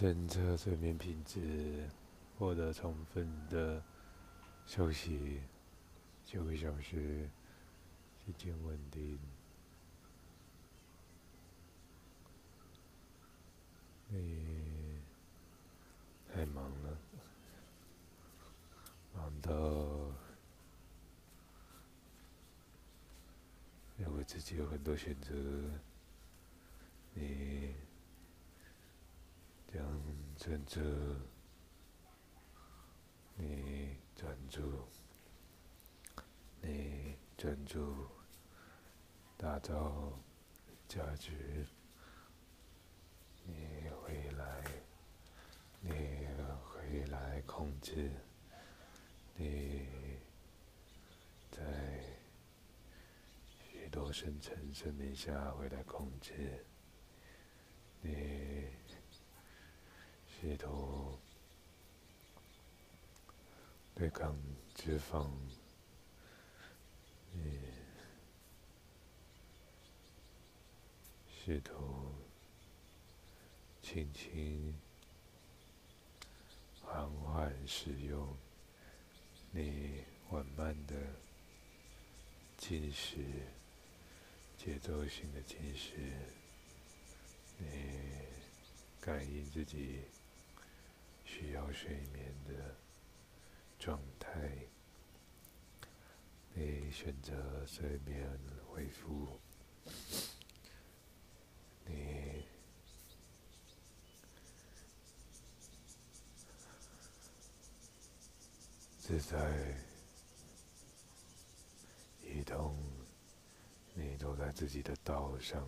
侦测睡眠品质，获得充分的休息，九个小时，心情稳定。你太忙了，忙到认为自己有很多选择，你将专注，你专注，你专注，打造价值。你回来，你回来控制，你在许多深层生命下回来控制，你试图对抗脂肪，你试图。轻轻、缓缓使用你缓慢的进食，节奏性的进食，你感应自己需要睡眠的状态，你选择睡眠恢复，你。自在移动，你走在自己的道上，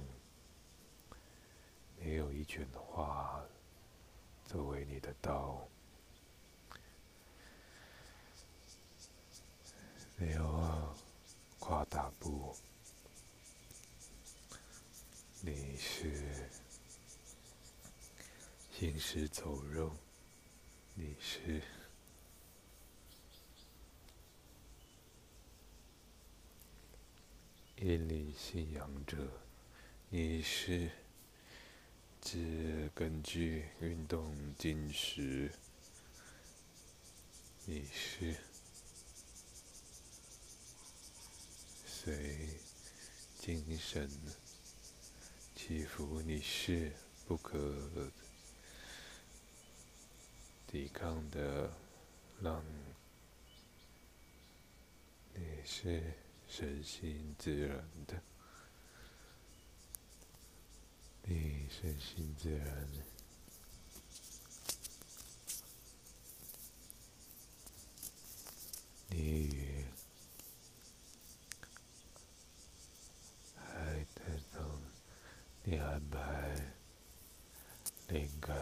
没有一卷花作为你的道，没有跨大步，你是行尸走肉，你是。引领信仰者，你是。只根据运动进食，你是随精神起伏，你是不可抵抗的浪，你是。身心自然的，你身心自然，你还带动你安排灵感，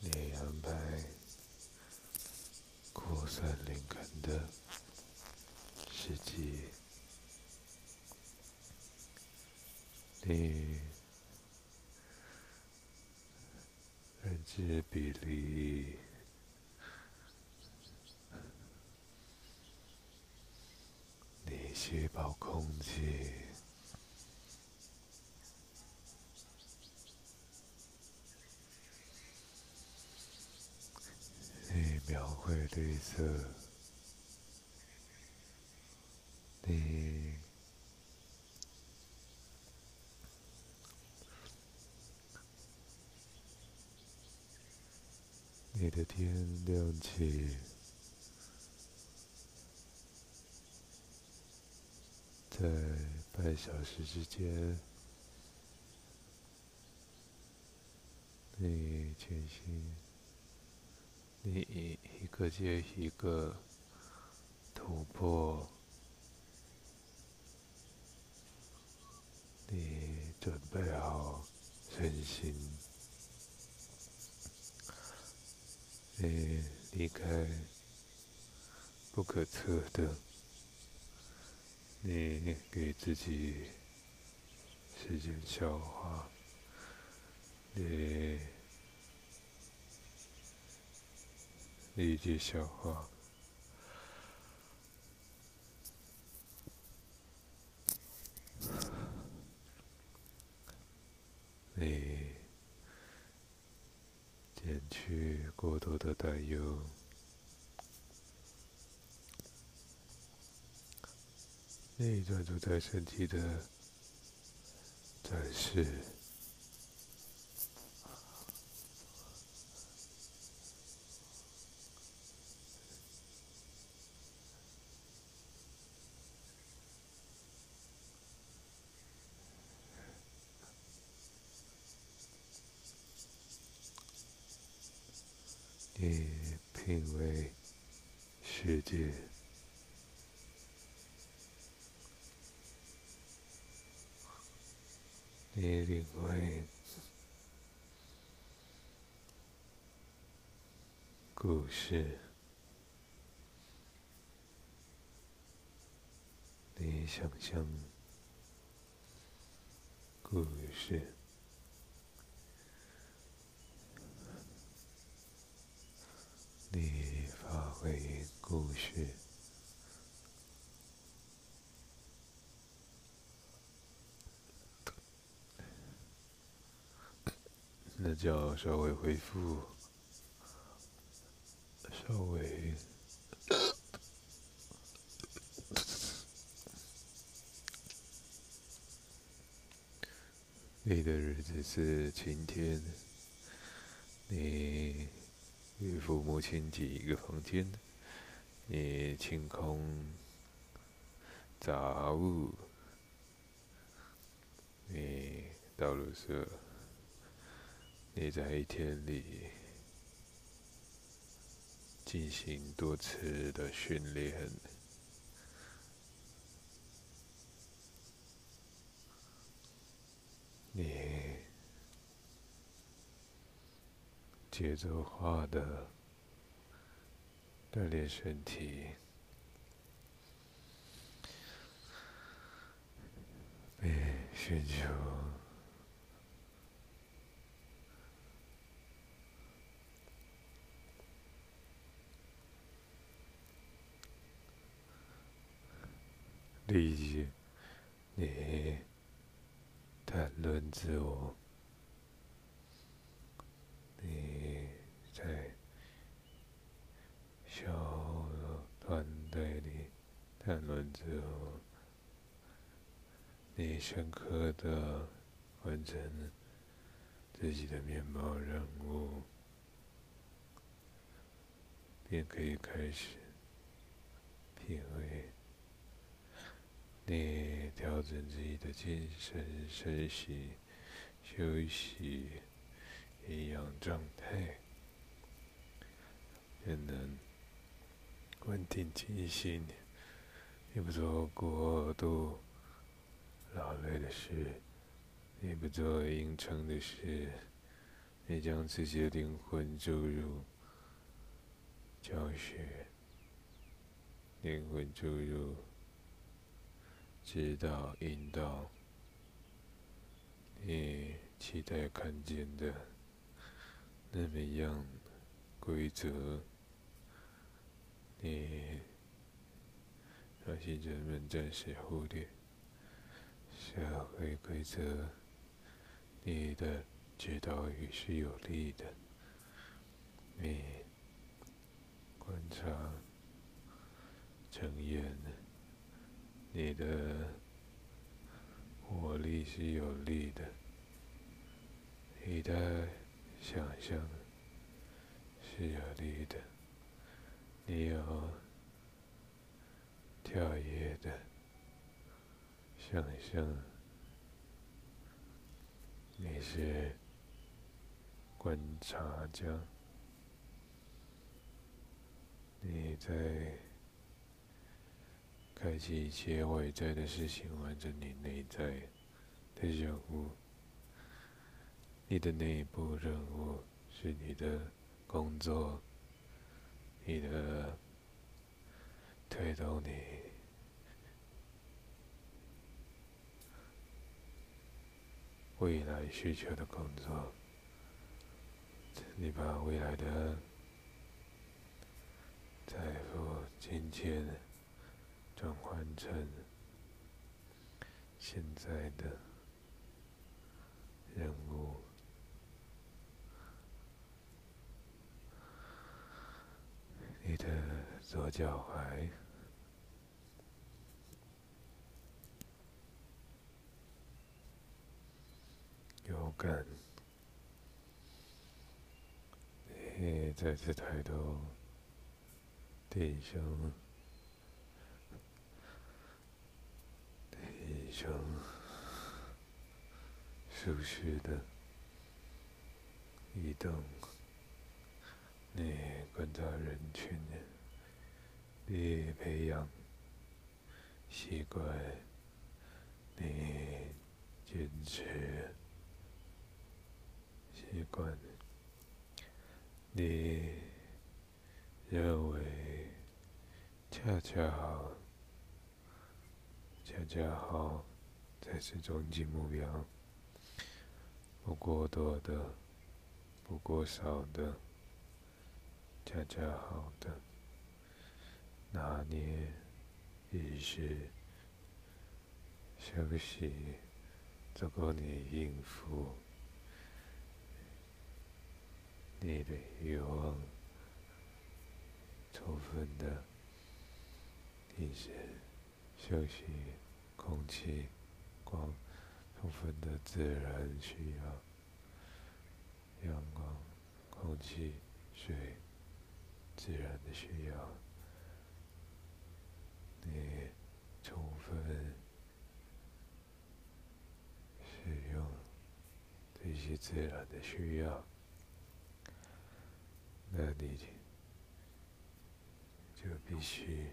你安排扩散灵感的。自己，你认知比例，你吸饱空气，你描绘绿色。的天亮起，在半小时之间，你前行，你一个接一个突破。你准备好身心，你离开不可测的，你给自己时间消化，你理解消化。你免去过多的担忧。内专注在身体的展示。你品味世界，你领会故事，你想象故事。你发挥故事，那叫稍微恢复，稍微。你的日子是晴天，你。与父母亲挤一个房间，你清空杂物，你倒垃圾，你在一天里进行多次的训练，你。节奏化的锻炼身体，并寻求理解你谈论自我。你在小团队里谈论之后，你深刻的完成自己的面包任务，便可以开始品味你调整自己的精神、身息、休息。一样状态，也能稳定静心，也不做过度劳累的事，你不做阴沉的事，你将自己的灵魂注入教学，灵魂注入指导引导，你期待看见的。那么样规则，你那些人们暂时忽略。社会规则，你的指导语是有利的。你观察、成员，你的活力是有利的。你的。想象是有力的，你有跳跃的想象，你是观察家，你在开启一切外在的事情，完成你内在的任务。你的内部任务是你的工作，你的推动你未来需求的工作。你把未来的财富、金钱转换成现在的任务。你的左脚踝，有感。你再次抬头，低声，低声，舒适的移动。你观察人群，你培养习惯，你坚持习惯。你认为恰恰好，恰恰好才是终极目标，不过多的，不过少的，恰恰好的。拿捏意识休息，足够你应付。你的欲望充分的意识、休息、空气、光，充分的自然需要，阳光、空气、水，自然的需要，你充分使用这些自然的需要。那你就必须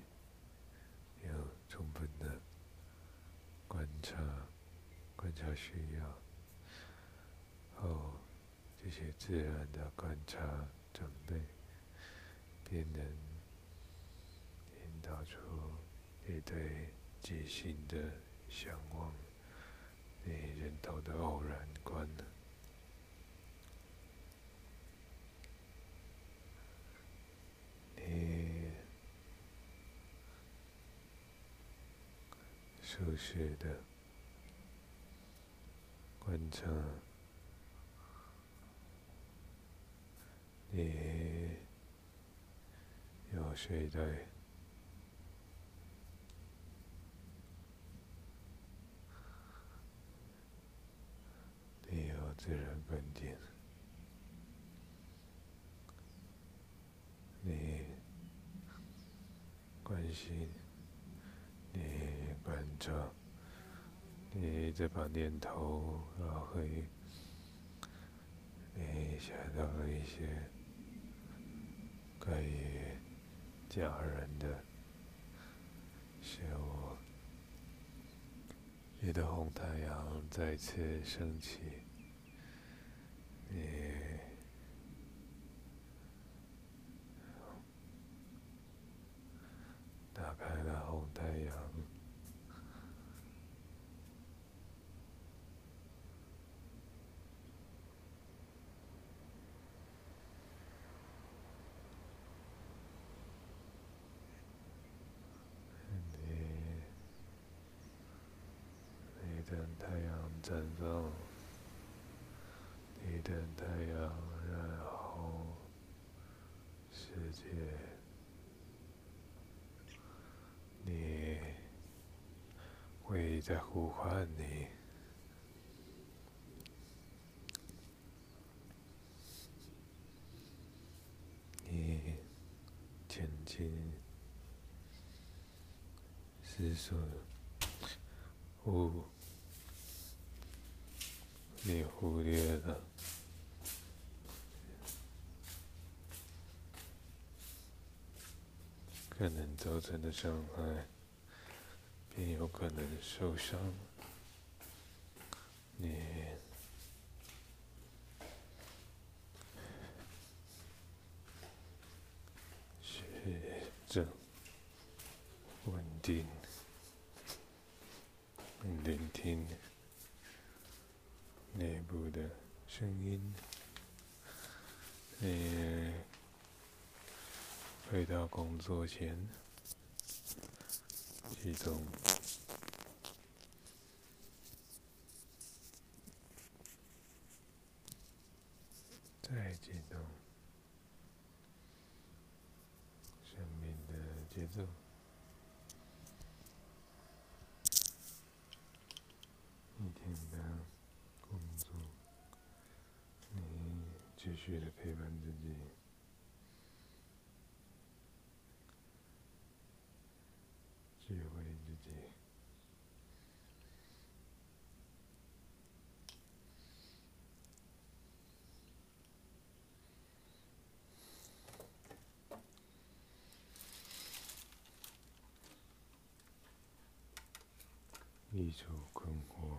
要充分的观察，观察需要后，这些自然的观察准备，便能引导出你对即兴的向往，你人头的偶然观。舒适的观察，你有睡在你有自然观点，你关心。着，你这把念头拉回，你想到了一些可以家人的。是我，你的红太阳再次升起，你打开了红太阳。太阳绽放，你的太阳染红世界，你会在呼唤你，你前进思索五。你忽略了可能造成的伤害，便有可能受伤。你学着稳定，聆听。内部的声音你回到工作前激动再激动生命的节奏你就困惑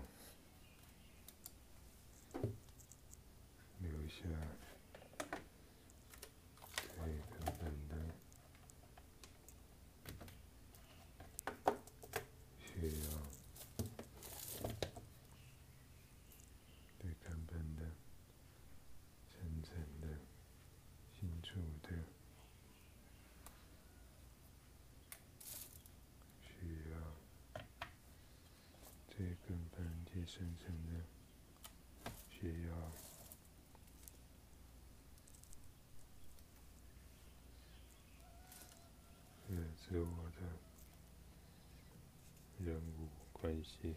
去深成的需要，是自我的人物关系。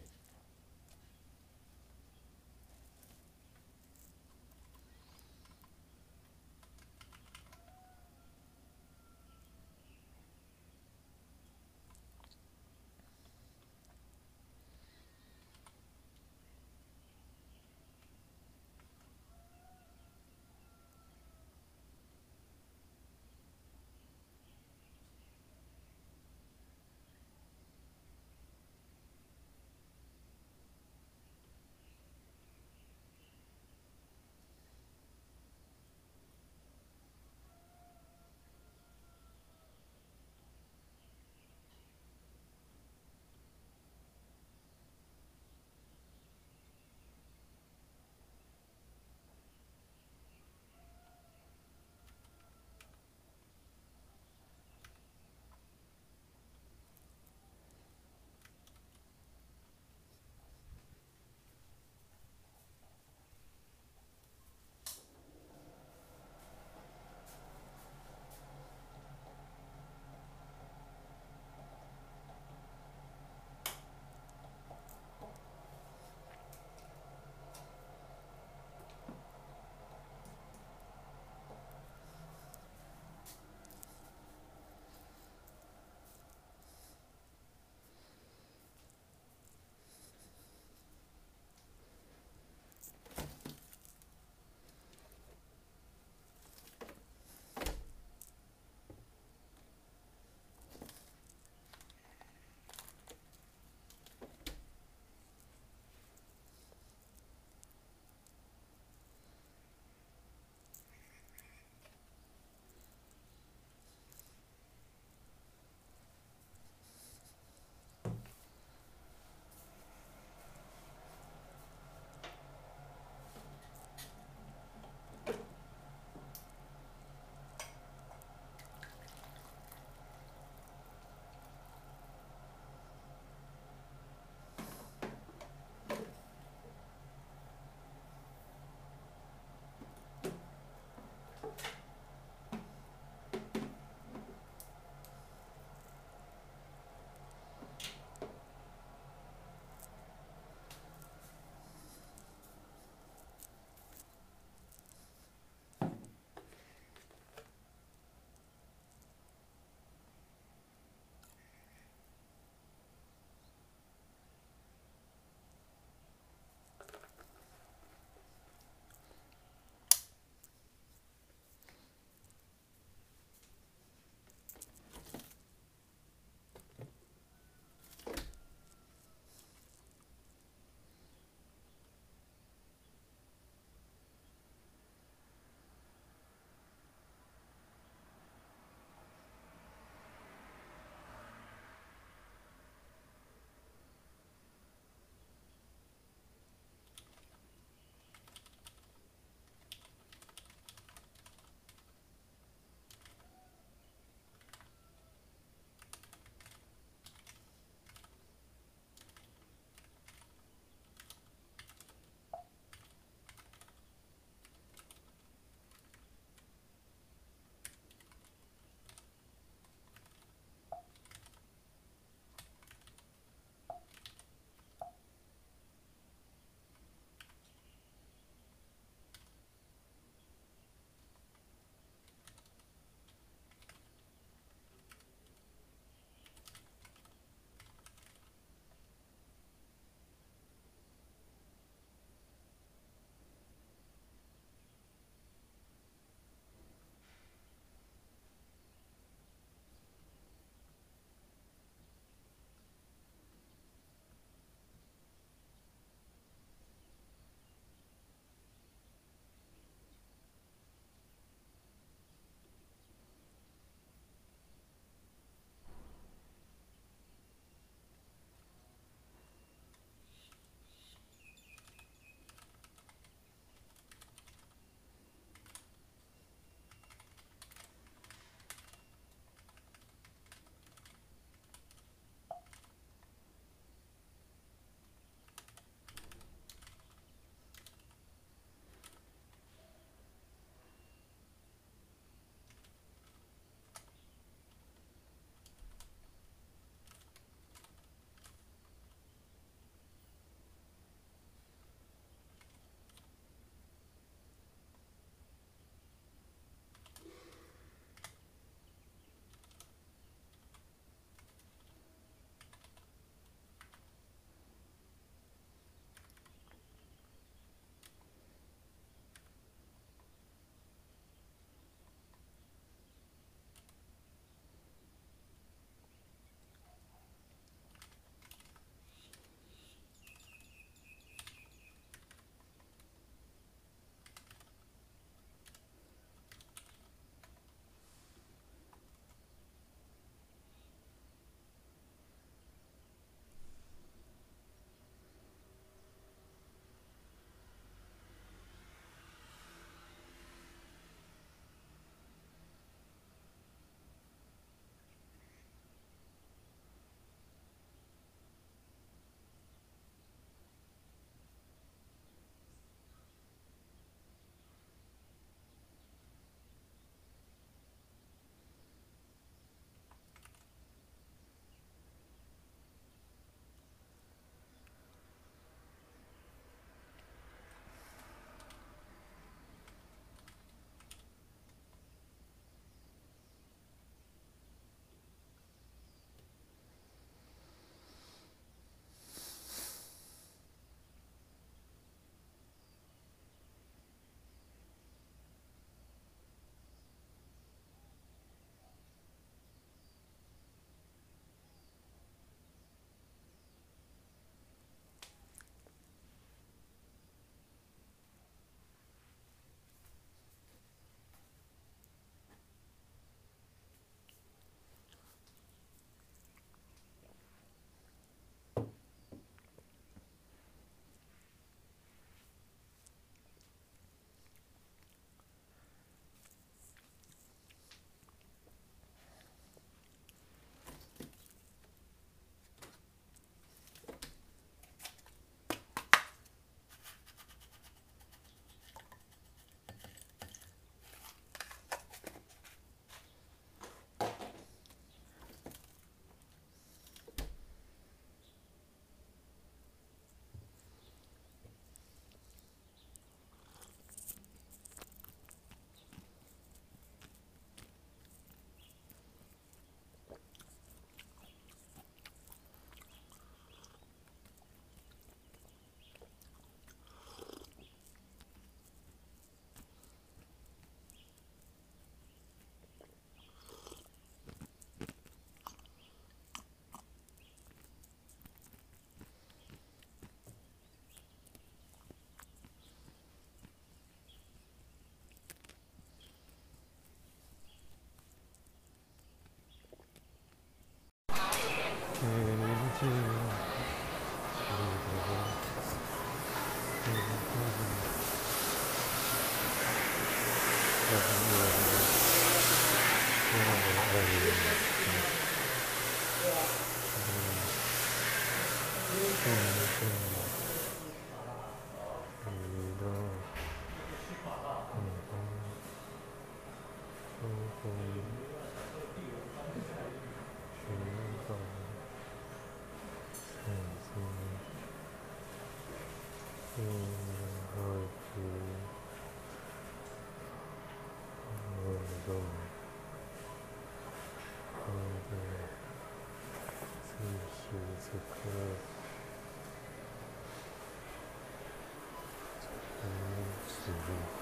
TV.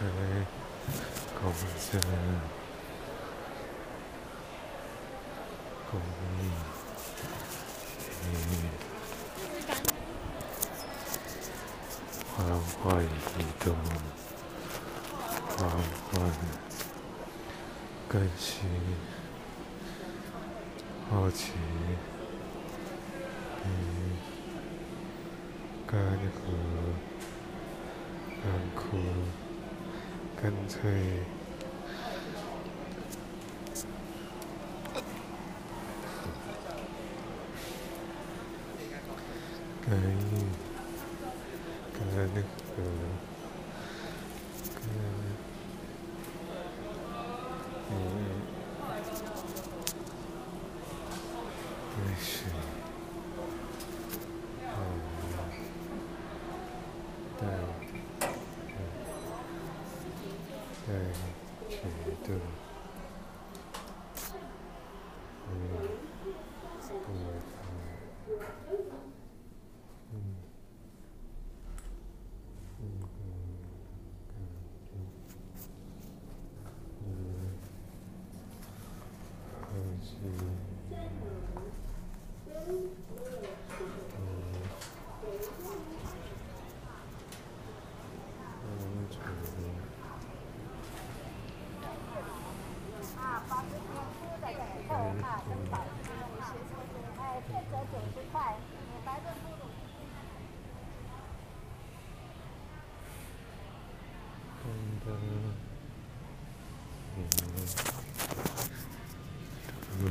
这公益，缓缓移动，缓缓更新，好奇，干涸，干枯，干脆。哎以，可那个，可，嗯，没事，好，对，对，对，觉得。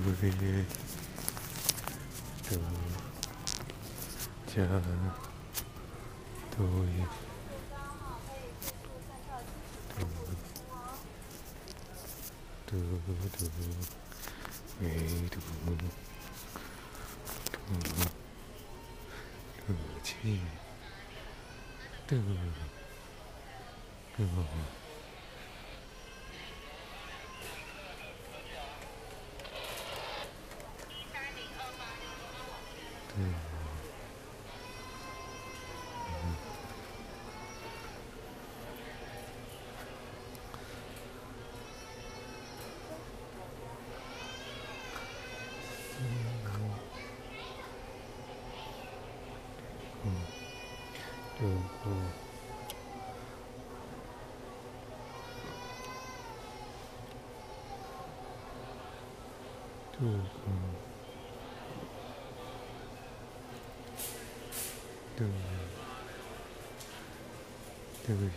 的家都有，嘟嘟嘟，没嘟嘟，嘟气，嘟嘟。嗯嗯，对，对不起，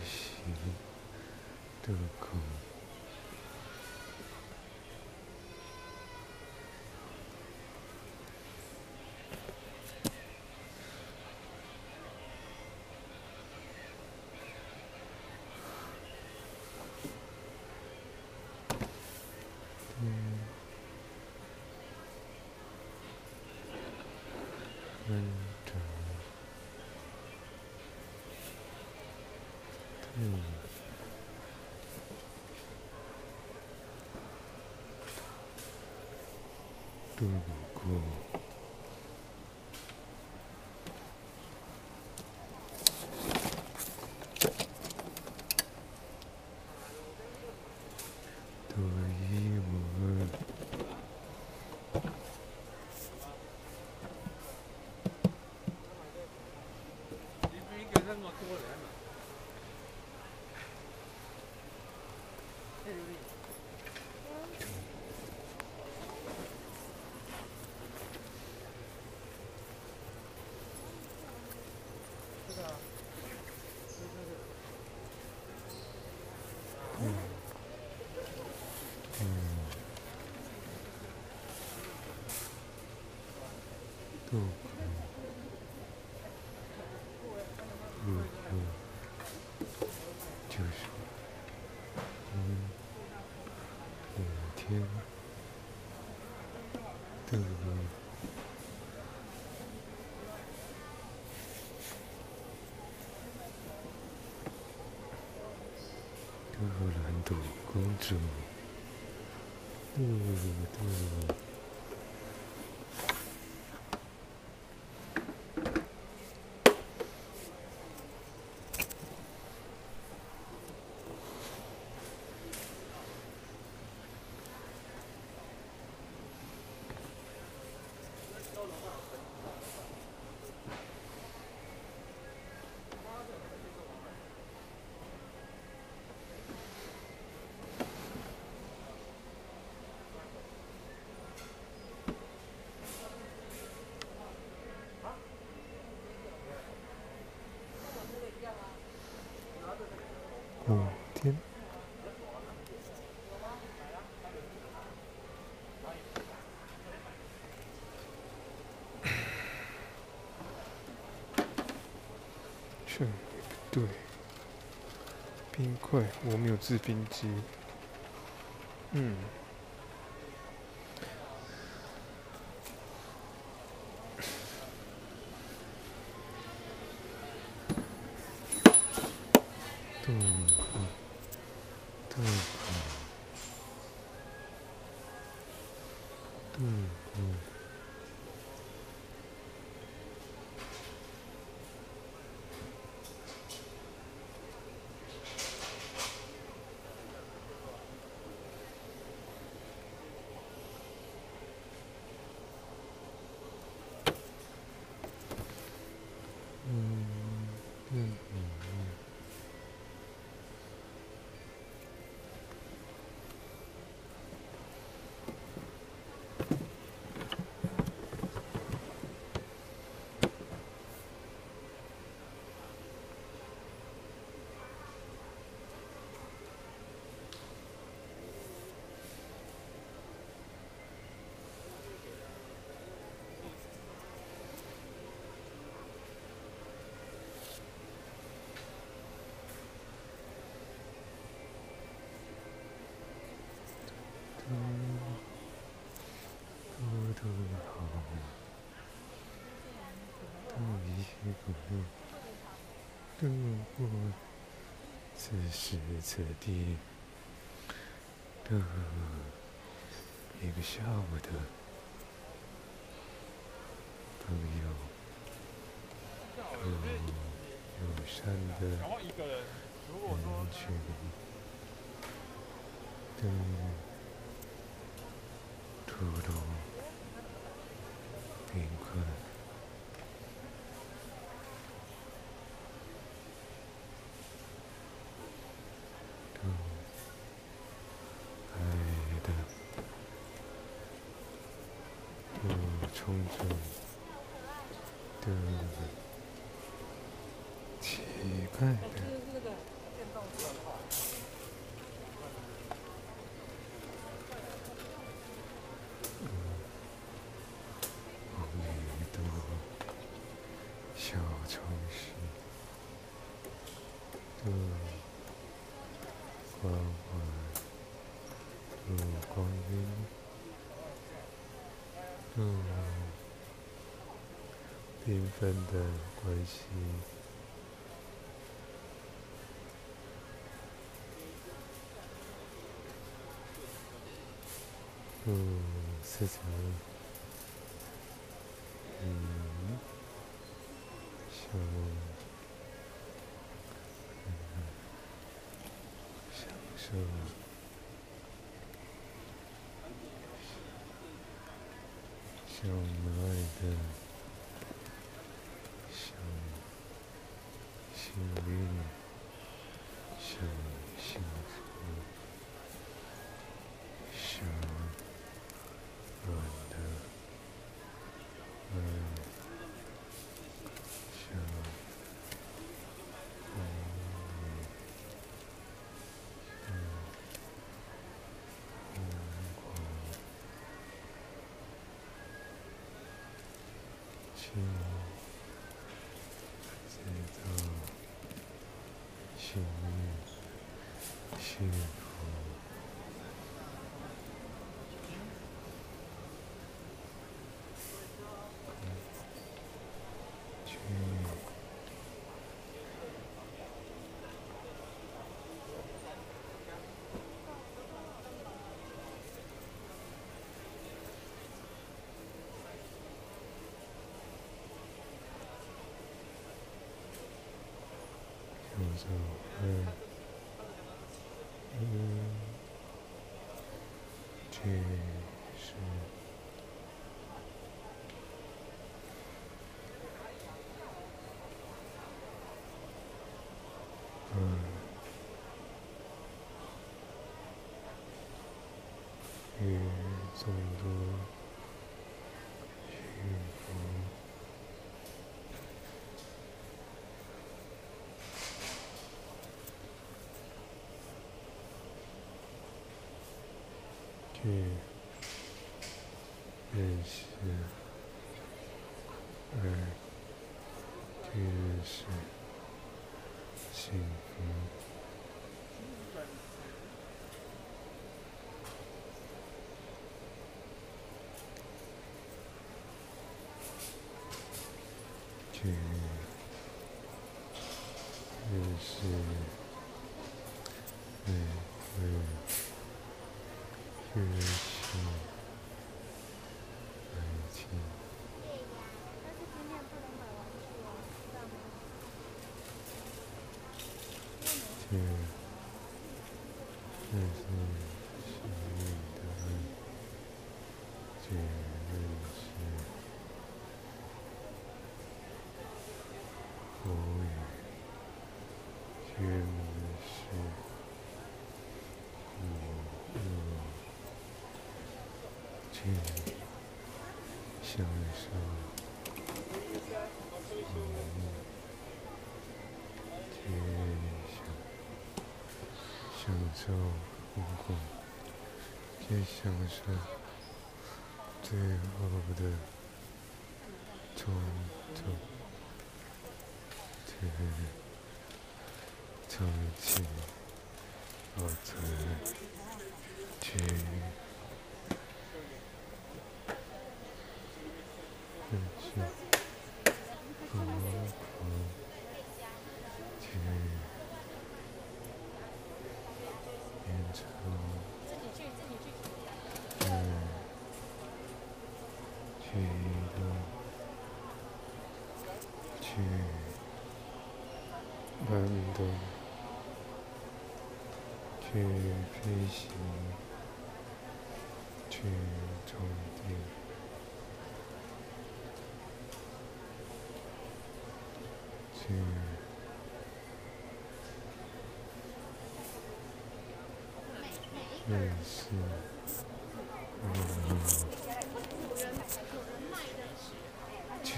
对不起。度过。度过，度过，就是嗯，每天度过，度过蓝度公主，度度。五天，这不对，冰块，我没有制冰机。嗯。都好，都一路度过此时此地的一个下午的朋友，友善的人群，的土豆。缤纷的关系，嗯，是什么？去制造幸运、幸福，去。享受二一去世，二与众多幸福。去认识，二去认识幸福，去认识，嗯嗯。去认识爱情，但是今天不能买玩具哦，知道吗？去认识幸运的爱，去认识佛语，去认识我我。去享受，嗯，去享享受风光，去享受最后的冲冲，去唱起我曾搬动，去飞行，去充电。去认识，嗯，去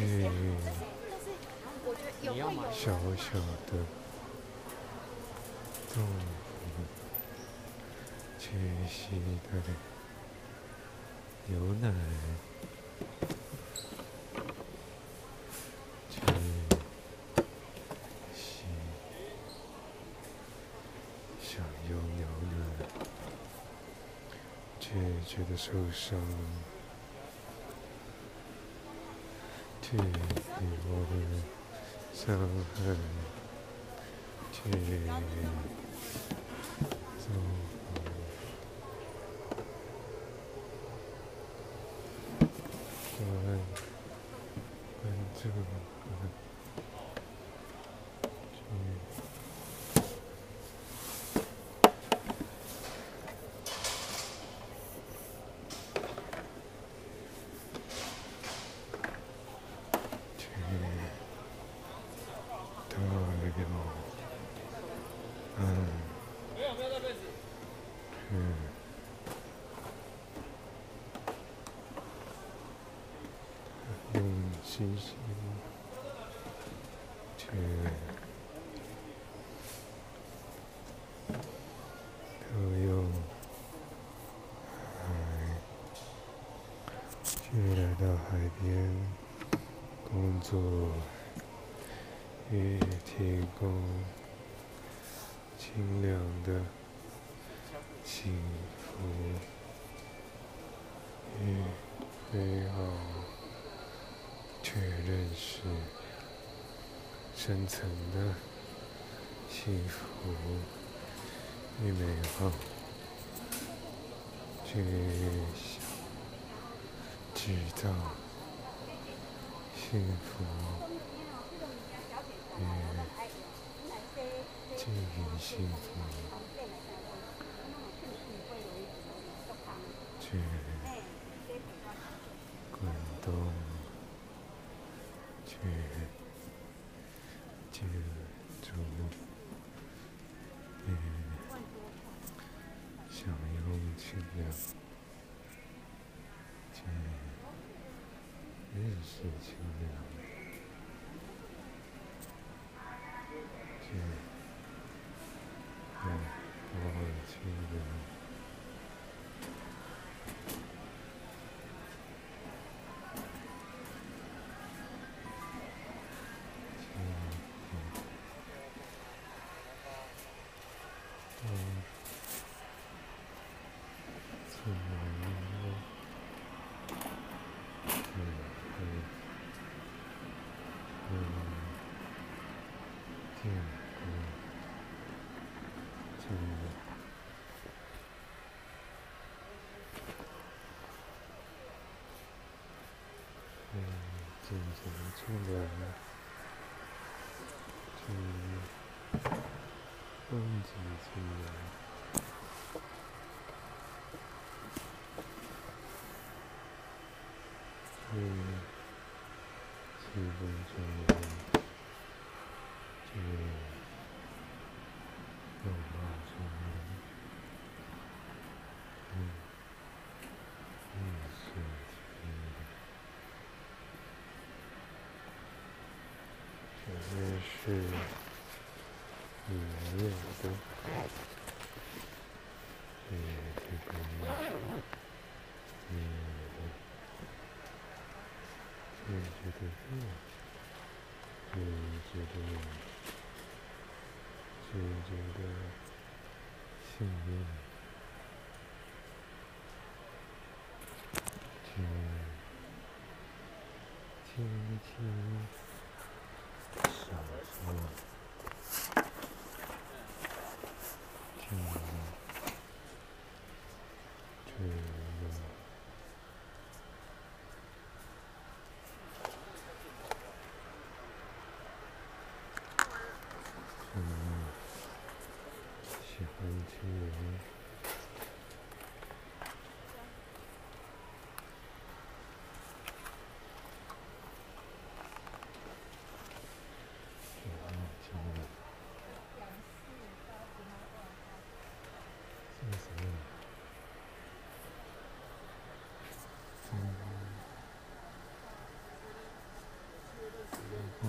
小小的动物，去吸它的牛奶，去吸享用牛奶，却觉得受伤，去给我们伤害，去造福。关关注，去去到那个，嗯，嗯，用信心去都用，去来到海边。公作与提供清凉的幸福与美好，确认是深层的幸福与美好，去想制造幸福与经营幸福，尽情清凉，去风景清凉。去气氛中人，这是里面的，是这个嗯。是觉得热，是觉得冷，是觉得幸运，去轻轻享受，去去了。嗯，喜欢清凉，喜欢清凉，是什么？嗯，嗯。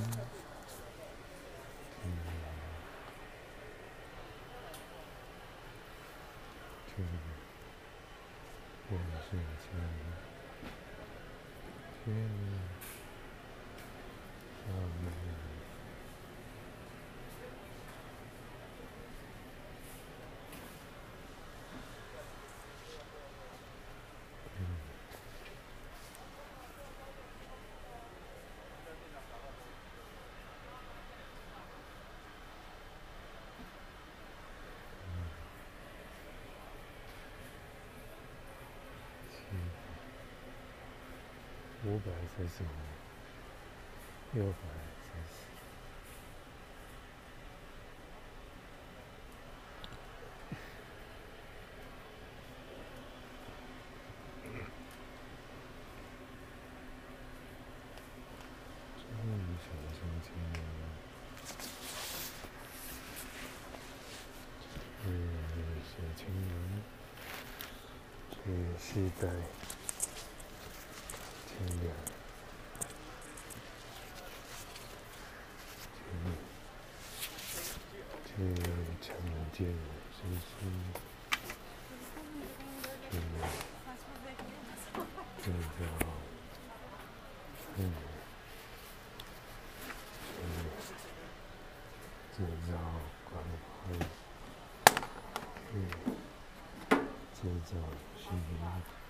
去认识清凉，去让我们嗯。五百三十五，六百三十。游走是娱乐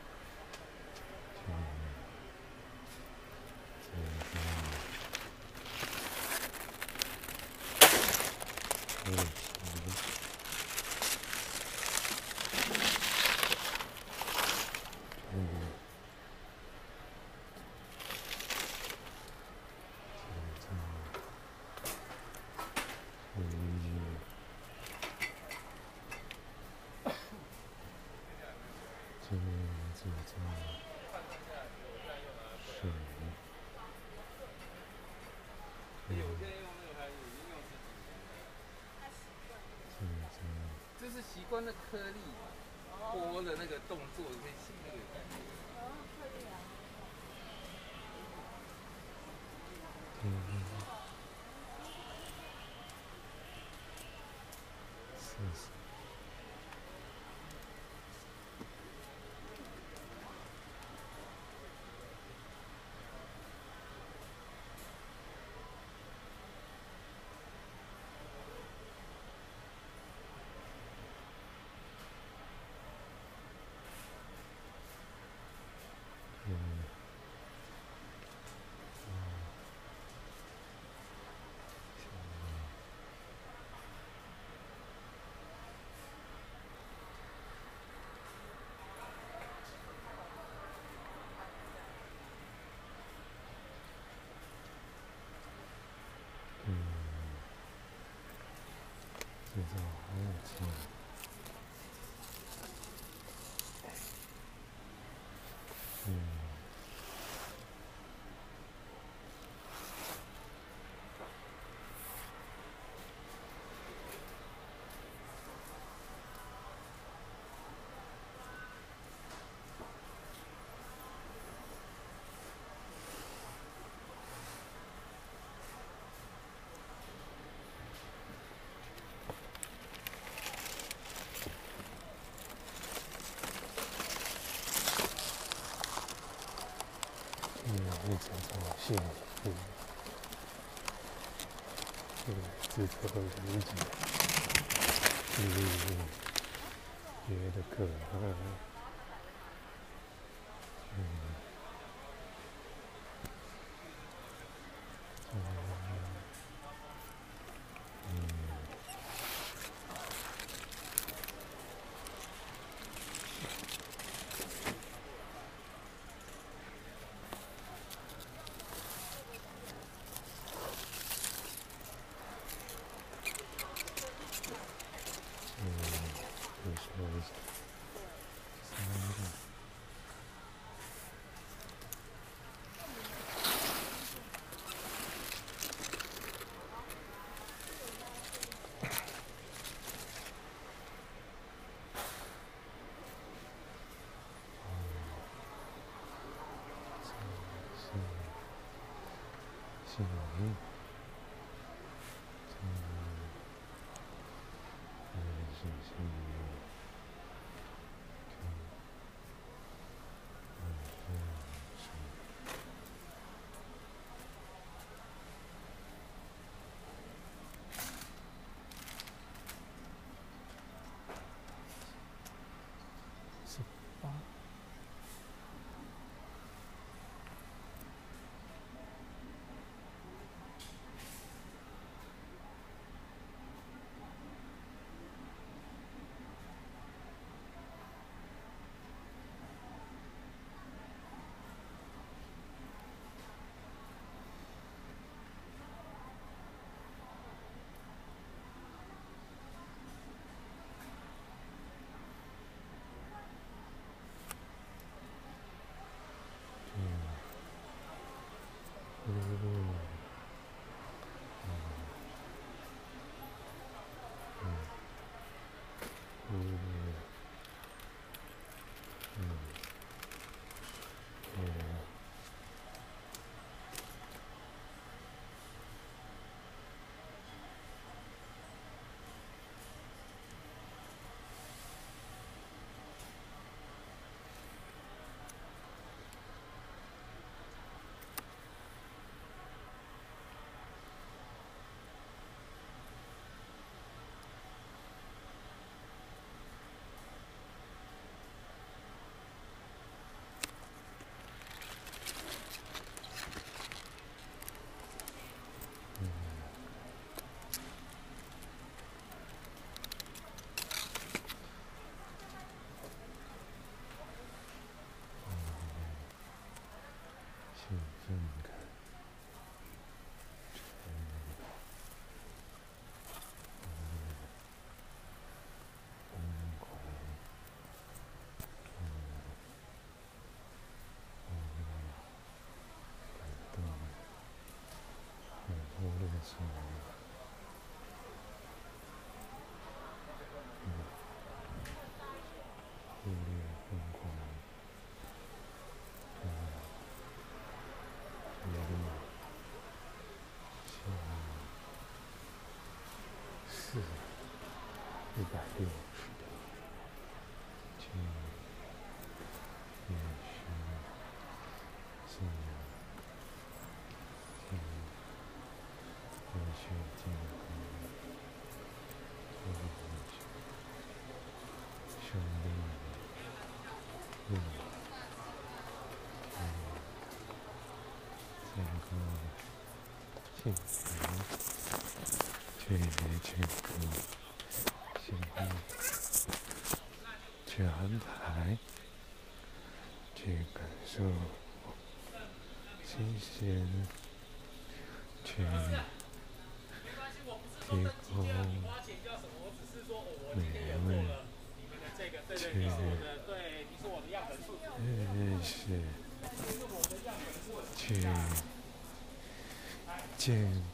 关那颗粒，剥的那个动作，那些。 그래 서, 이, 지. 这种幸福，是只会理解，觉得可爱。四，一百六。去听，先，去安排，去感受新鲜，去提供美味，去认识，去见。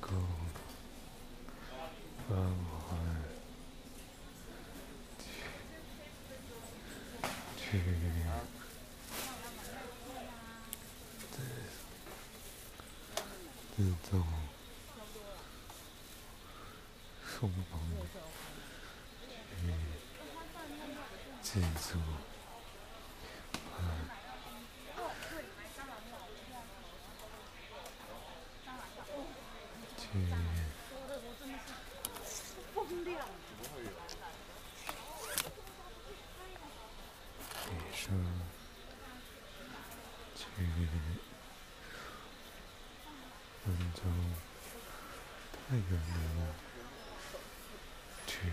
太远了，去，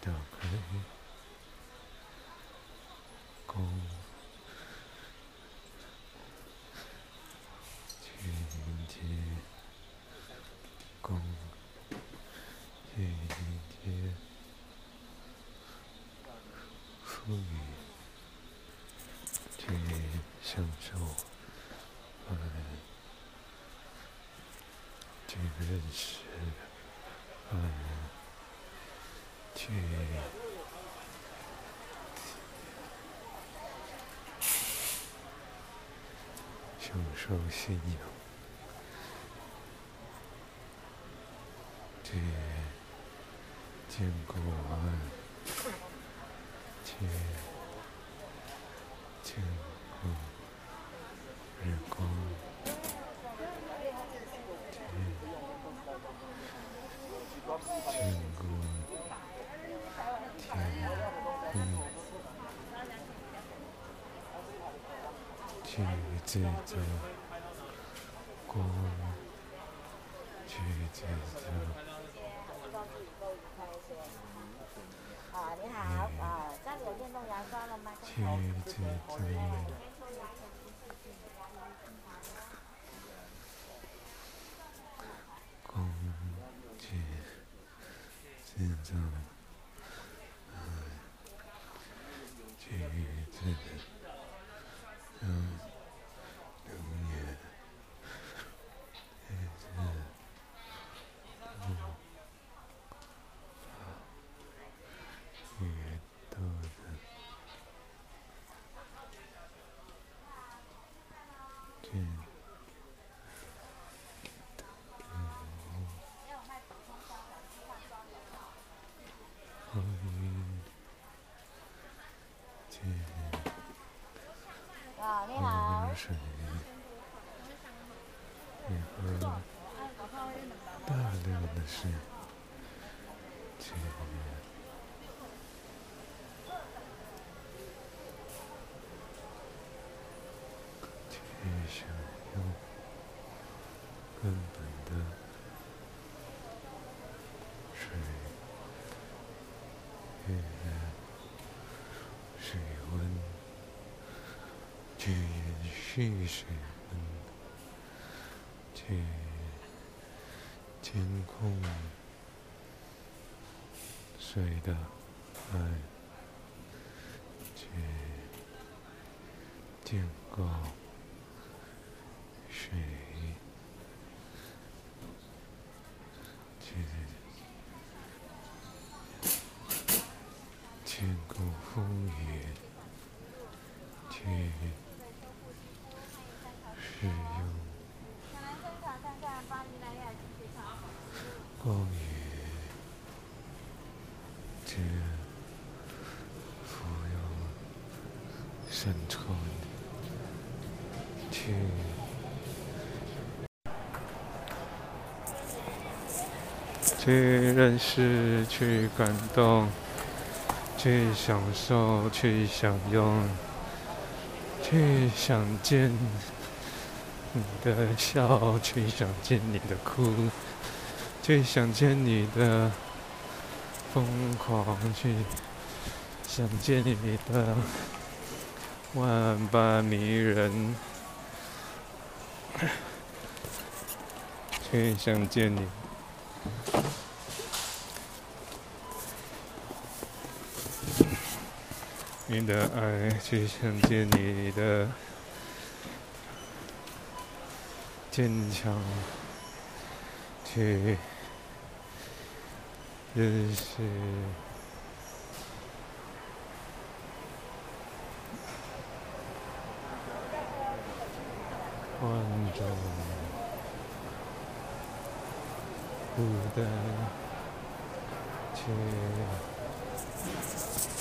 打可以。享受信仰，这也见过。是，这，水。监控水的哎，去去认识，去感动，去享受，去享用，去想见你的笑，去想见你的哭。去想见你的疯狂，去想见你的万般迷人，却想见你。你的爱，去想见你的坚强，去认识观众，不但去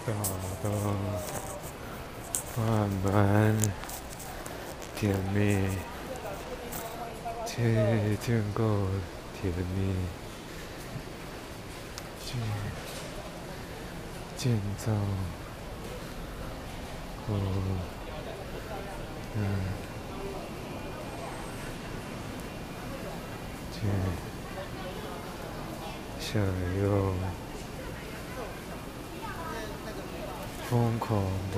感动，万般甜蜜，去建构甜蜜。去建造和嗯，去享用疯狂的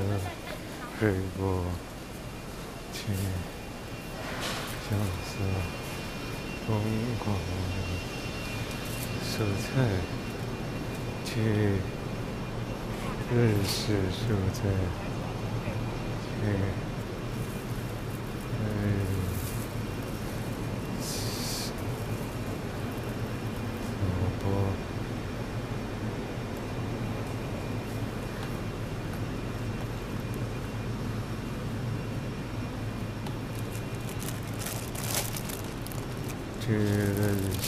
水果，去享受疯狂的蔬菜。去认识蔬菜，去嗯，萝卜，去认识。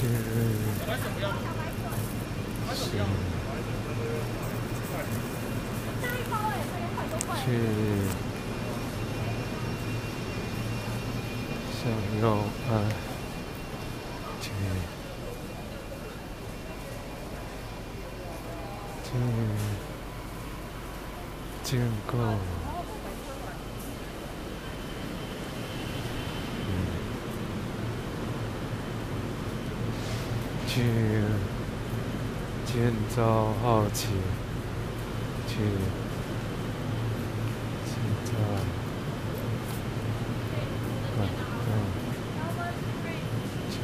去是去享用爱，去去建构。去建造好奇，去建造感动，去。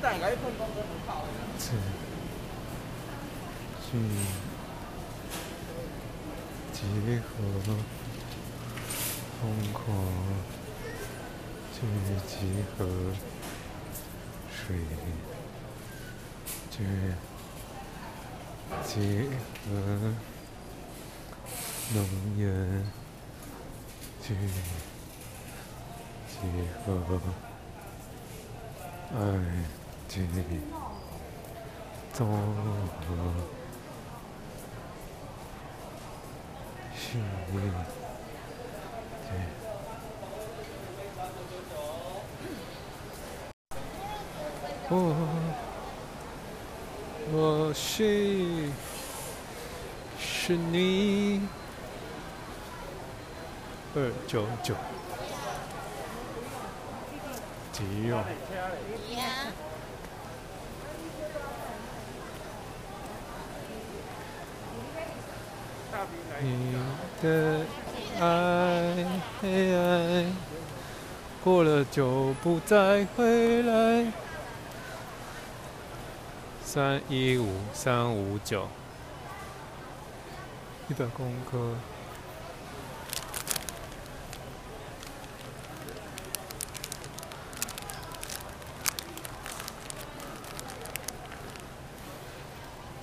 蛋改分工都很好。去。去。结合疯狂。去集合水，去集合能源，去集合爱，去综合幸运，对。我我是是你，二九九，急用。你的爱，过了就不再回来。三一五三五九，一百公克。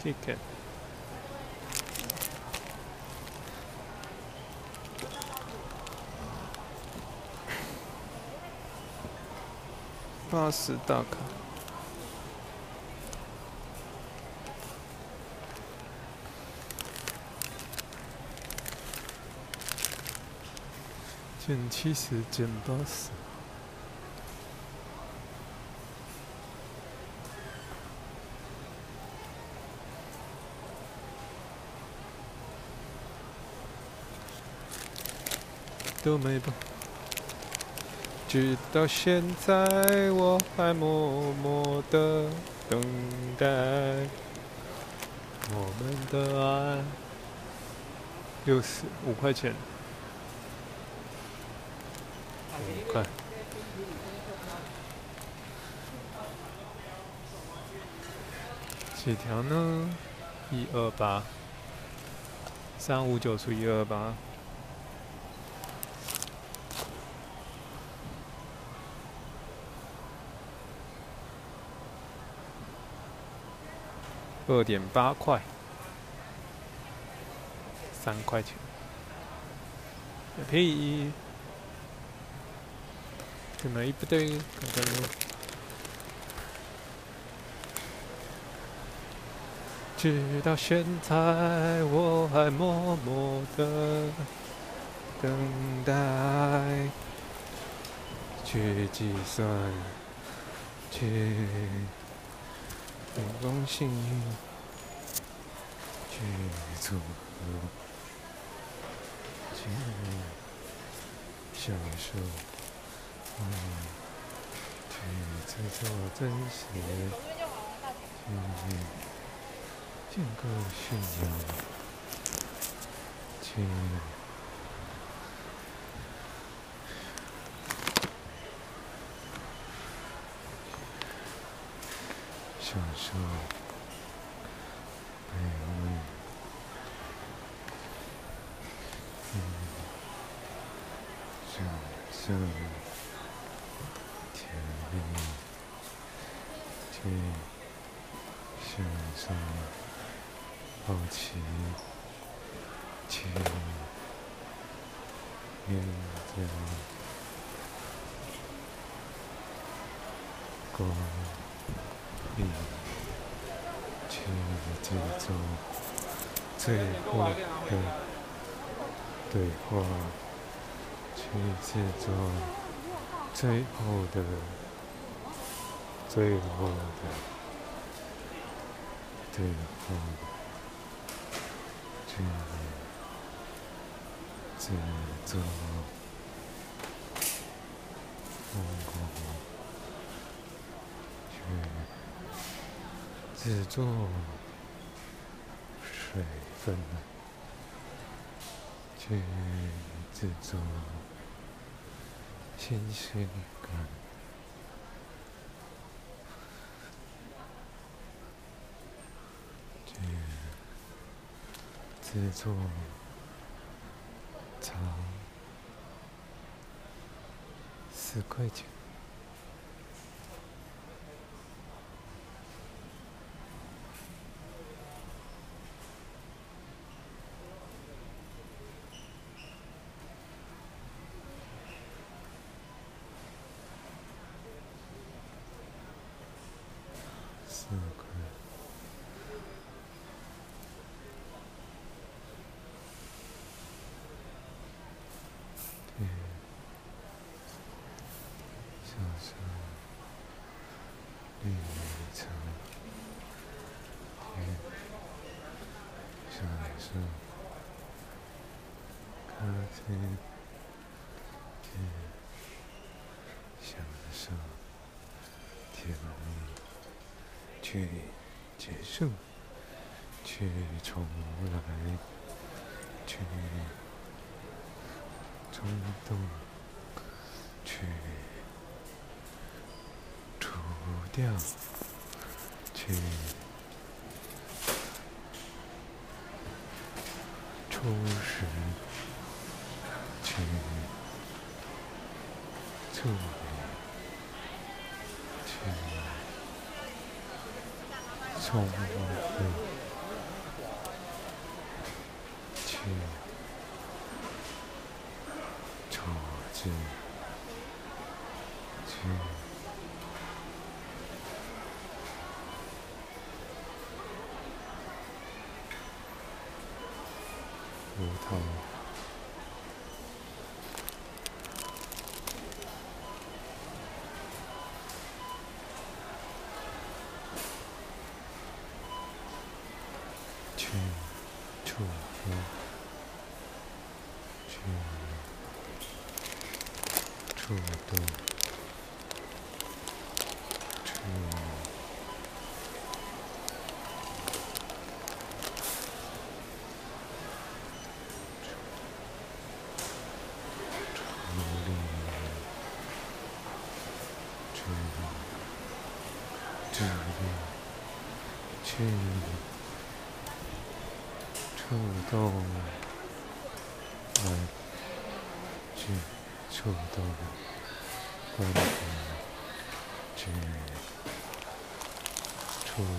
ticket。八十大卡，减七十减八十。都没吧。直到现在，我还默默的等待我们的爱。六十五块钱，五块。几条呢？一二八，三五九除一二八。二点八块，三块钱，可以。怎么不对？刚刚直到现在，我还默默的等待，去计算，去。很高兴去组合，去享受，去制作真实，去建构信仰，去。享受美味，嗯，享受话，去制作最后的、最后的对话，去制作风光，去。制作水分，去制作新鲜感，去制作茶，四块钱。咖啡，享受甜蜜，去结束，去重来，去冲动，去除掉，去充实，重复，去处置，去如同。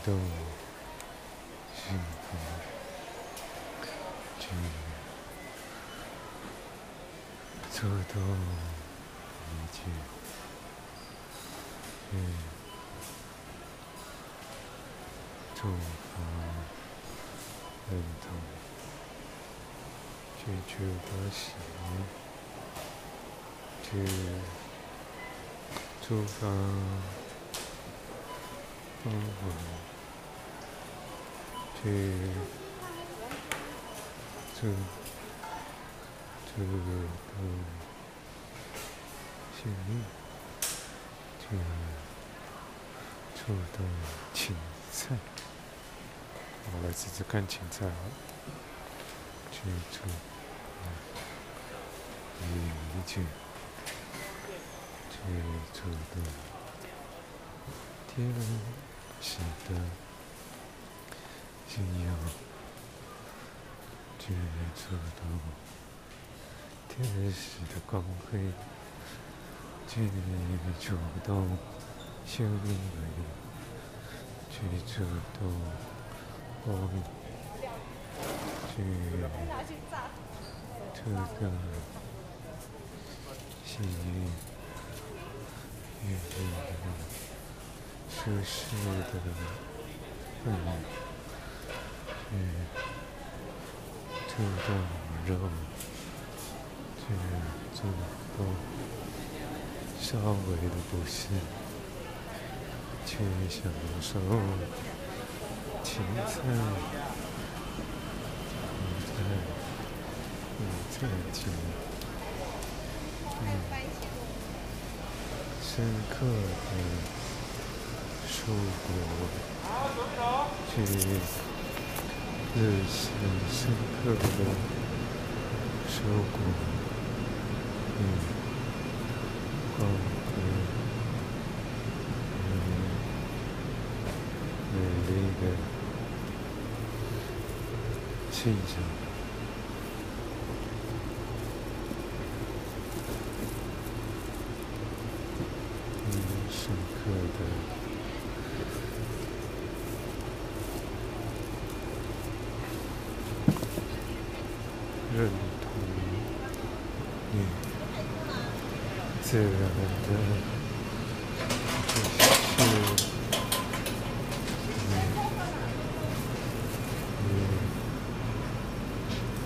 触动，幸福，去触动一切，去触发。认同，去触发喜，去触发去触触动幸运，去触动青菜。我来试试看芹菜啊，去除一切，去除的天使的信仰，去除的天使的光辉，去触动生命的，去触动。我去这个幸运、运气的、舒适的氛围，去触动肉，去触动稍微的不适，却享受。芹菜，芹菜，芹菜芹，嗯，深刻的蔬果，去认识深刻的蔬果，嗯，光辉，嗯，美丽的。现象，嗯，深刻的认同，嗯，自然的。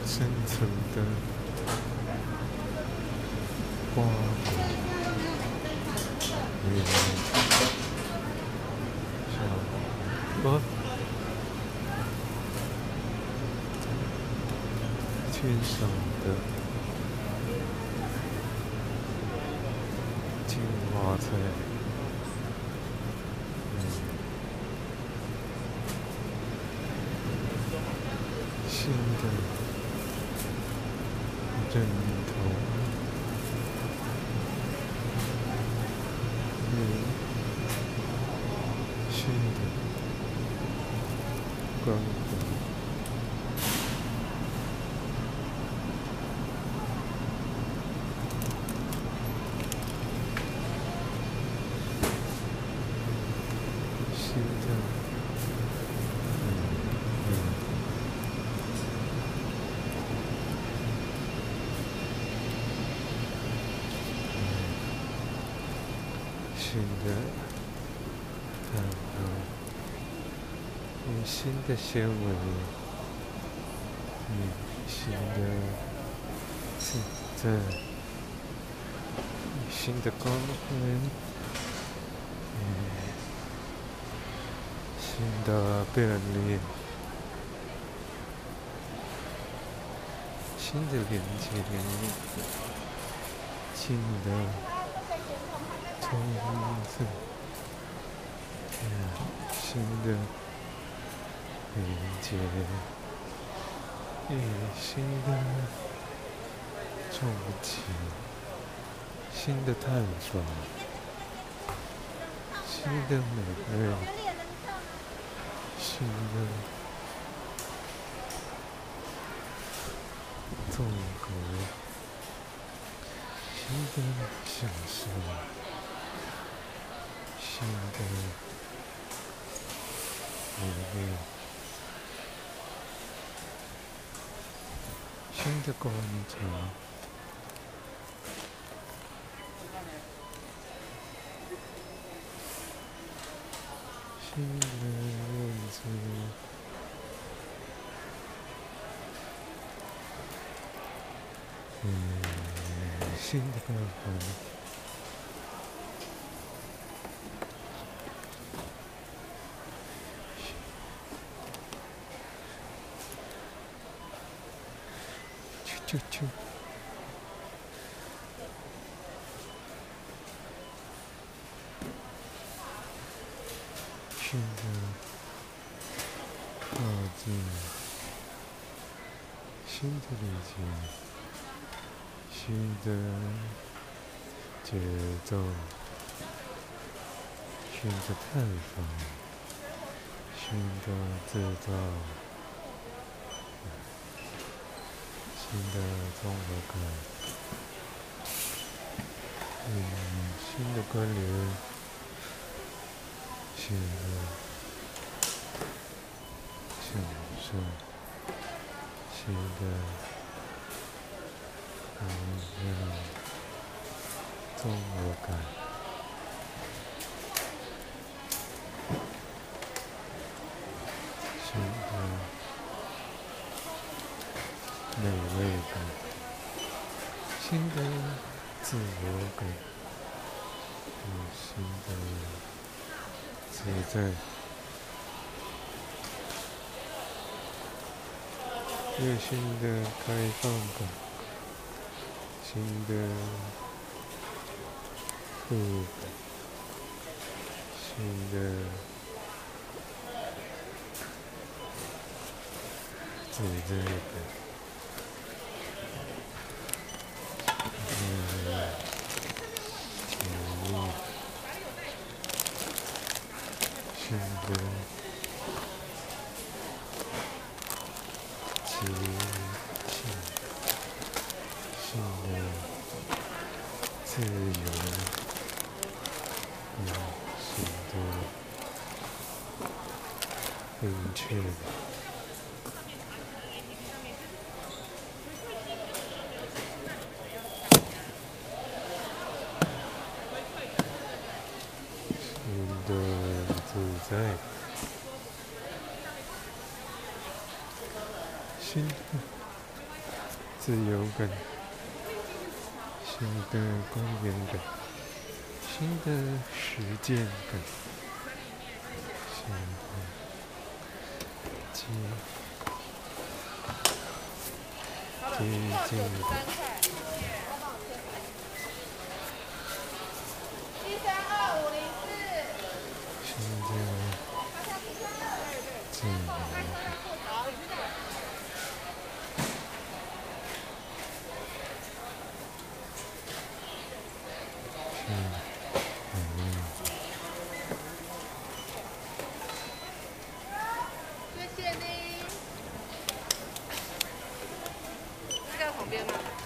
深层的花嗯，小花，天上新的探讨，嗯，新的纤维，嗯，新的自在，新的光环，嗯。新的便利，新的连接，新的新的连接，新的重启，新的探索，新的美味。新的综合，新的享受，新的美味，新的观察。新的认知，嗯，新的关怀，啾啾啾。新的靠近，新的理解，新的节奏，新的探访，新的制造，新的综合感，嗯，新的关联。新的享受，新的能量综合感，新的开放感，新的富感，新的自在感，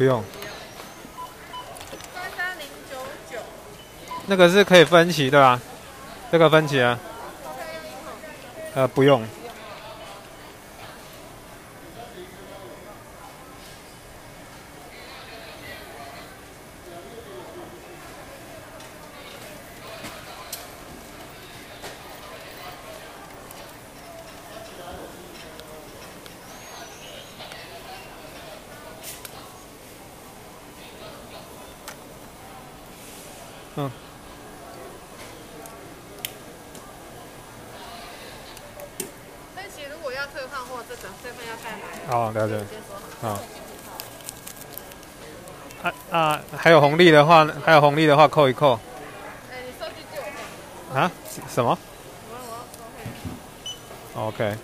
不用，三三零九九。那个是可以分期对吧？这个分期啊。呃，不用。嗯，如果要退换货，这个这份要再来。好，了解。啊啊，还有红利的话，还有红利的话扣一扣哎，你收据借我。啊？什么。？OK。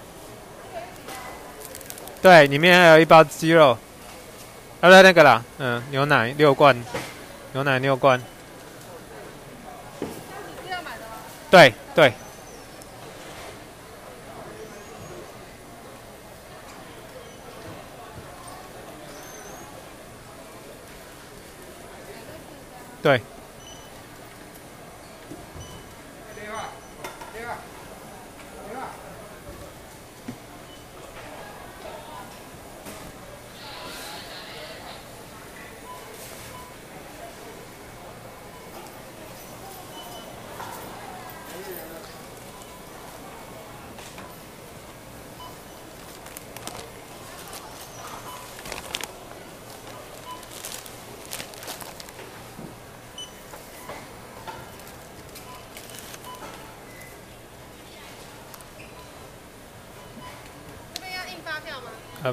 对，里面还有一包鸡肉，啊，对，那个啦，嗯，牛奶六罐，牛奶六罐，是要买的吗？对对。对，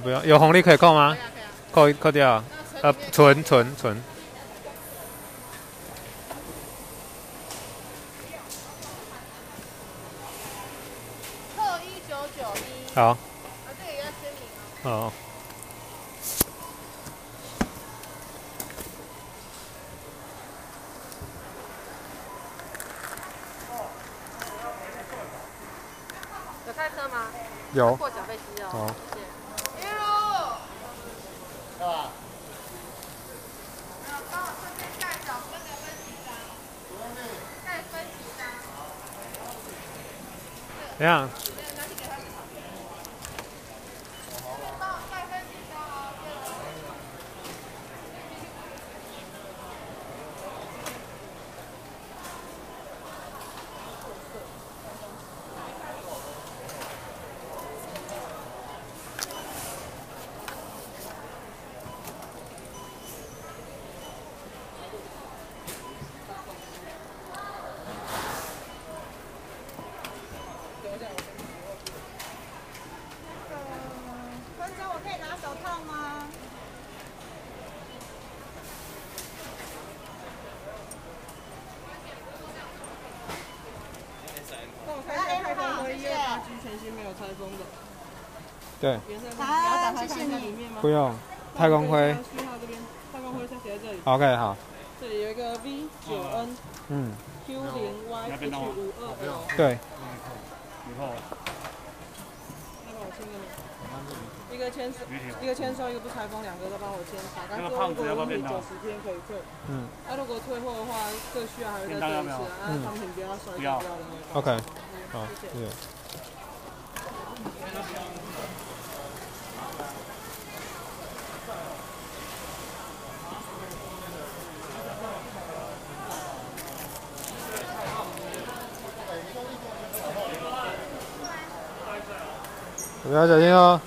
不用，有红利可以扣吗。扣一扣掉，呃，存存存存，扣一九九一。好，啊，这个也要签名哦。好，有开车吗？有，过缴费机哦。好谢谢。一路。是吧？帮我顺便盖小分的分期单。盖分期单。怎样？没有拿去给他们。帮我盖分期单哦。分钟我可以拿手套吗？帮我看一下太空灰一二八 G 全新没有拆封的，对，颜色是你要打开看一下里面吗？不用，太空灰序号这边，太空灰它写在这里，，OK，好，这里有一个 V 九 N 嗯，Q 零 Y H 五二 L，对，那帮我签个名。一个签收，一个签收，一个不拆封，两个都帮我签。打开之后，如果允许九十天可以退。嗯。那、如果退货的话，这需要还会再对一次啊。那商品不要摔掉，不要人为发，OK，嗯好，谢谢谢谢。不要小心哦。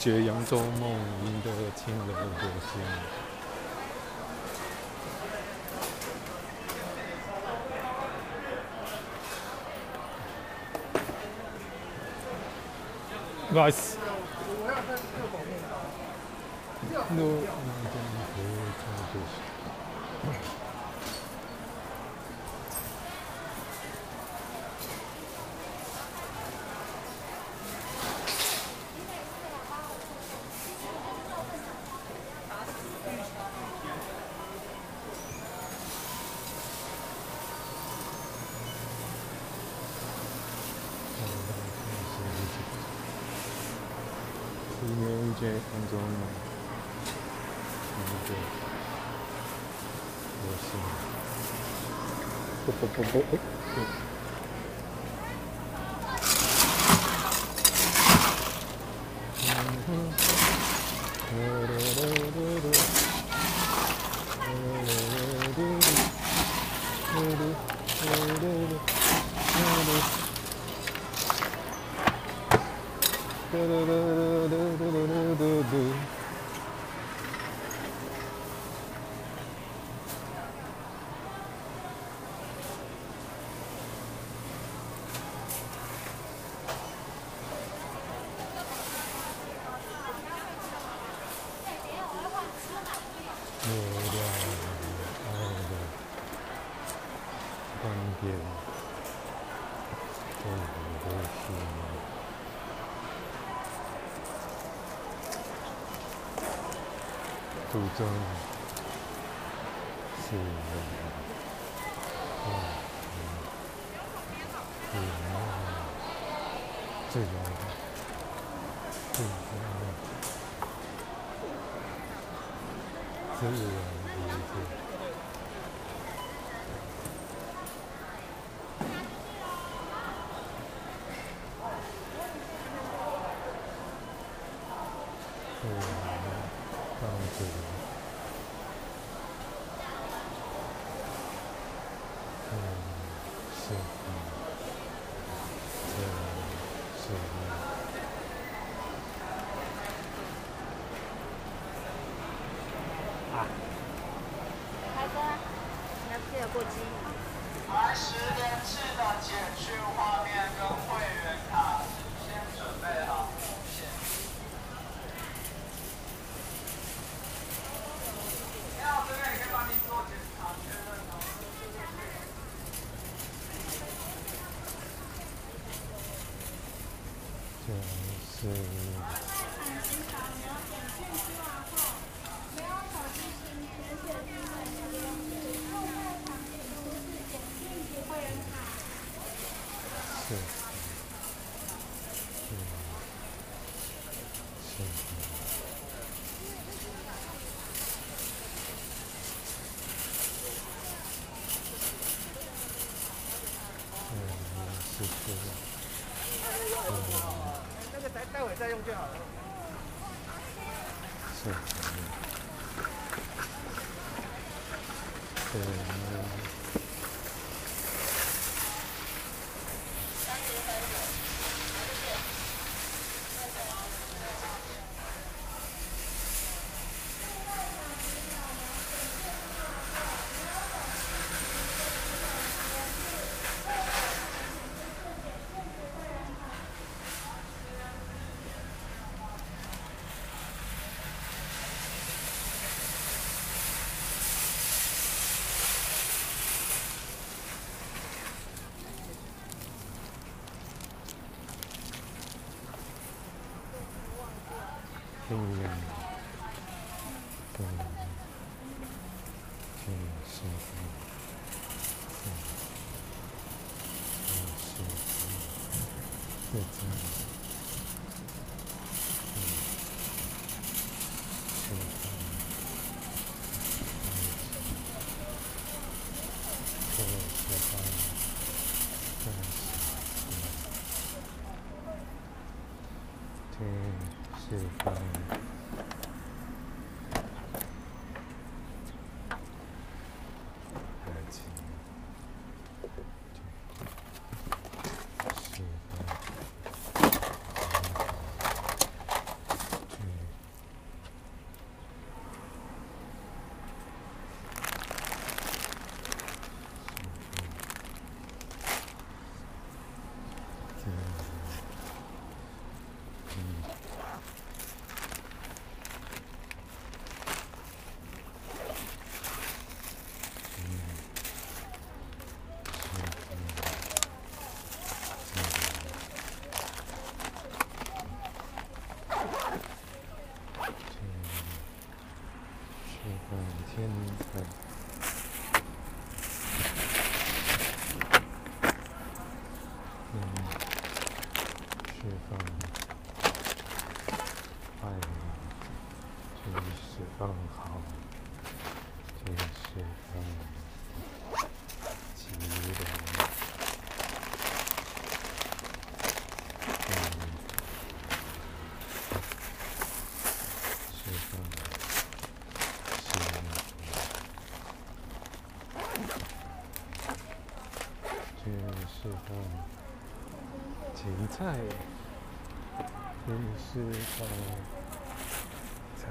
觉扬州梦赢得青楼古今不好意思 so 好了。是个芹菜，这是个菜。这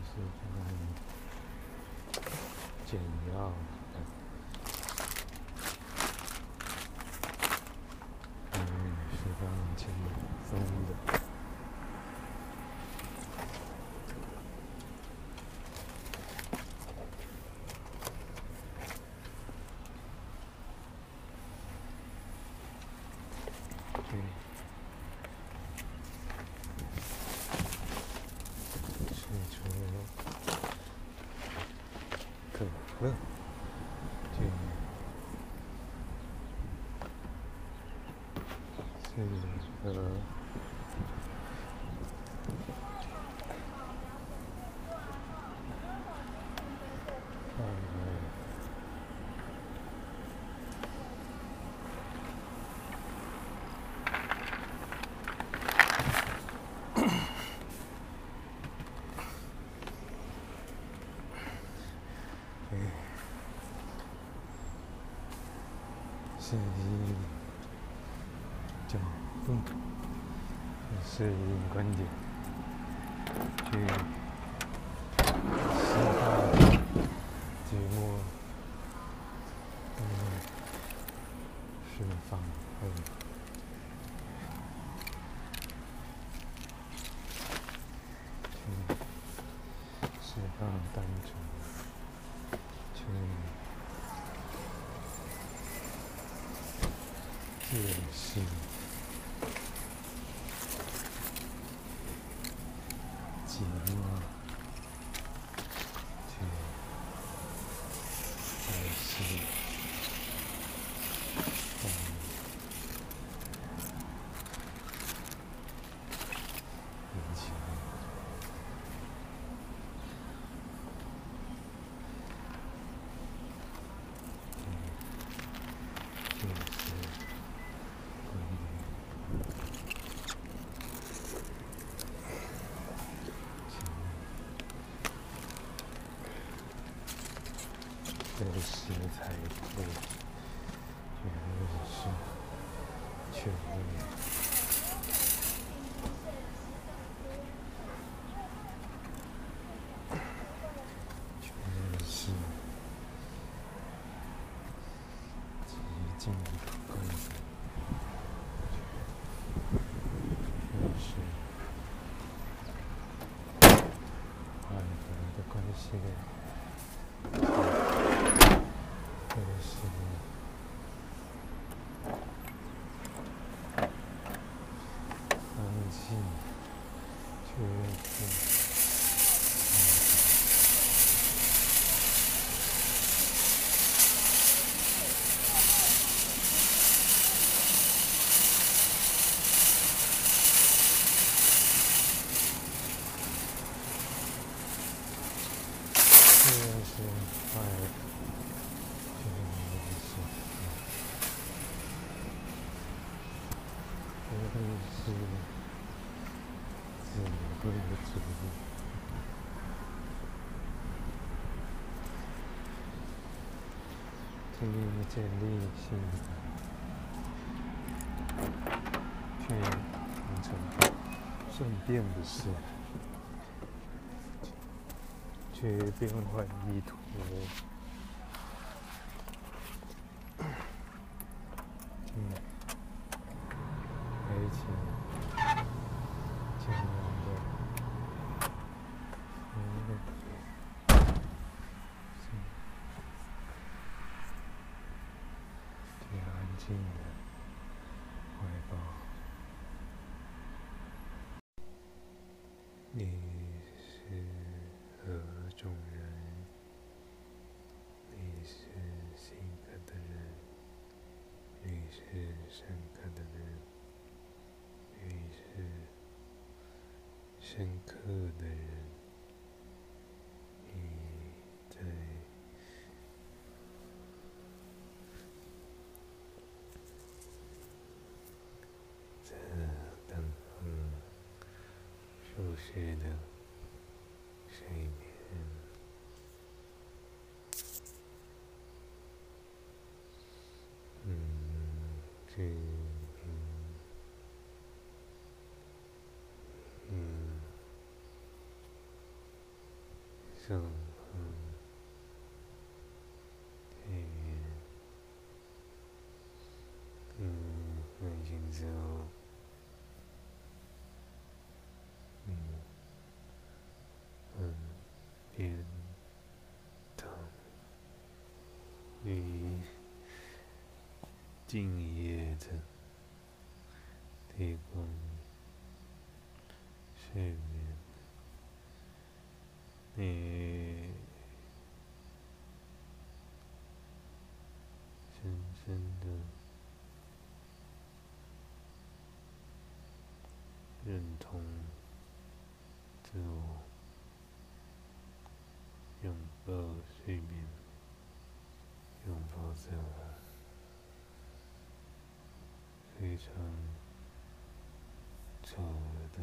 是个简要的。嗯，是非常轻松的。对，是出可乐，对，是个。嗯，对，是一角度，是一观点，去思考节目，嗯，释放后。去释放单纯，去谢谢，寂寞，去自信，嗯，引擎。这是关于这个食材对，绝对是确定。确是极尽可贵的，确是缓和的关系，确是安静，确是。这是快乐，这个是，这个是自归的主义。建立性却变成顺便的事。去变换意图。Sí, no 嗯，这 no. 静夜的提供睡眠，你深深的认同。自我，拥抱睡眠，拥抱自我。非常好的